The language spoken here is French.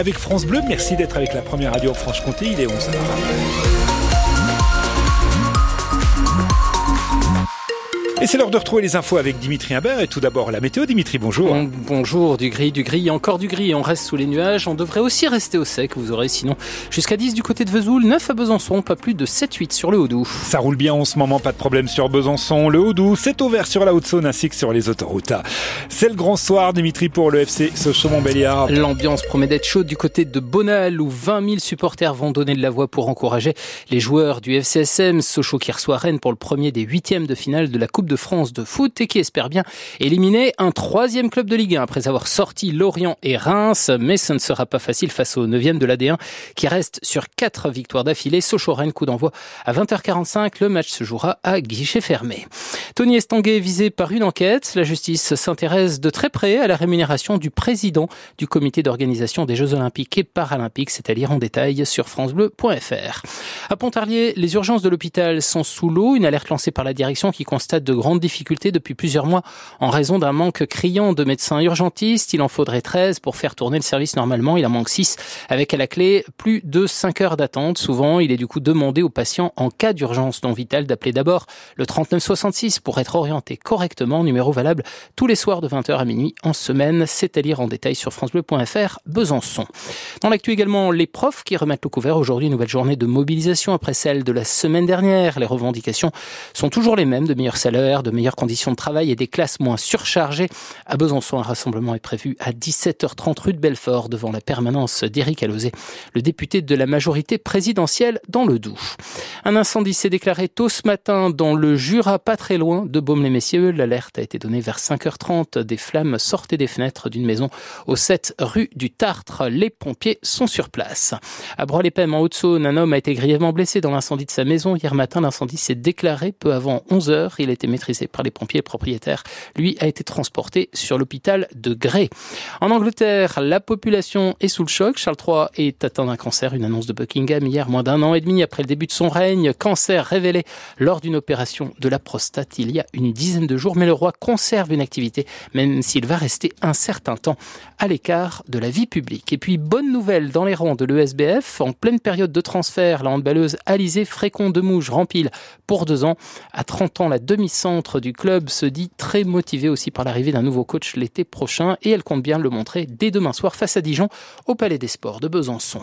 Avec France Bleu, merci d'être avec la première radio en Franche-Comté, il est 11h. Et c'est l'heure de retrouver les infos avec Dimitri Imbert. Et tout d'abord, la météo. Dimitri, bonjour. Bon, bonjour, du gris, du gris, encore du gris. On reste sous les nuages. On devrait aussi rester au sec. Vous aurez sinon jusqu'à 10 du côté de Vesoul, 9 à Besançon, pas plus de 7-8 sur le Haut-Doubs. Ça roule bien en ce moment, pas de problème sur Besançon. Le Haut-Doubs, c'est ouvert sur la Haute-Saône ainsi que sur les autoroutes. C'est le grand soir, Dimitri, pour le FC Sochaux-Montbéliard. L'ambiance promet d'être chaude du côté de Bonal où 20 000 supporters vont donner de la voix pour encourager les joueurs du FCSM. Sochaux qui reçoit Rennes pour le premier des huitièmes de finale de la Coupe de France de foot et qui espère bien éliminer un troisième club de Ligue 1 après avoir sorti Lorient et Reims. Mais ce ne sera pas facile face au 9e de l'AD1 qui reste sur quatre victoires d'affilée. Sochaux-Rennes, coup d'envoi à 20h45. Le match se jouera à guichet fermé. Tony Estanguet visé par une enquête. La justice s'intéresse de très près à la rémunération du président du comité d'organisation des Jeux Olympiques et Paralympiques. C'est à lire en détail sur francebleu.fr. À Pontarlier, les urgences de l'hôpital sont sous l'eau. Une alerte lancée par la direction qui constate de grandes difficultés depuis plusieurs mois en raison d'un manque criant de médecins urgentistes. Il en faudrait 13 pour faire tourner le service normalement. Il en manque 6 avec à la clé plus de 5 heures d'attente. Souvent, il est du coup demandé aux patients en cas d'urgence non vitale d'appeler d'abord le 3966 pour être orienté correctement. Numéro valable tous les soirs de 20h à minuit en semaine. C'est à lire en détail sur francebleu.fr Besançon. Dans l'actu également, les profs qui remettent le couvert aujourd'hui. Nouvelle journée de mobilisation après celle de la semaine dernière. Les revendications sont toujours les mêmes de meilleurs salaires, de meilleures conditions de travail et des classes moins surchargées. À Besançon, un rassemblement est prévu à 17h30 rue de Belfort devant la permanence d'Éric Alauzet, le député de la majorité présidentielle dans le Doubs. Un incendie s'est déclaré tôt ce matin dans le Jura, pas très loin de Baume-les-Messieurs. L'alerte a été donnée vers 5h30. Des flammes sortaient des fenêtres d'une maison au 7 rue du Tartre. Les pompiers sont sur place. À Broye-les-Pêmes, en Haute-Saône, un homme a été grièvement blessé dans l'incendie de sa maison. Hier matin, l'incendie s'est déclaré peu avant 11h. Il a été maîtrisé par les pompiers. Le propriétaire, lui, a été transporté sur l'hôpital de Grès. En Angleterre, la population est sous le choc. Charles III est atteint d'un cancer. Une annonce de Buckingham hier, moins d'un an et demi après le début de son règne. Cancer révélé lors d'une opération de la prostate y a une dizaine de jours. Mais le roi conserve une activité, même s'il va rester un certain temps à l'écart de la vie publique. Et puis, bonne nouvelle dans les rangs de l'ESBF. En pleine période de transfert, la handballeuse Alizée Frécon de Mouge pour deux ans. À 30 ans, la demi-centre du club se dit très motivée aussi par l'arrivée d'un nouveau coach l'été prochain et elle compte bien le montrer dès demain soir face à Dijon au Palais des Sports de Besançon.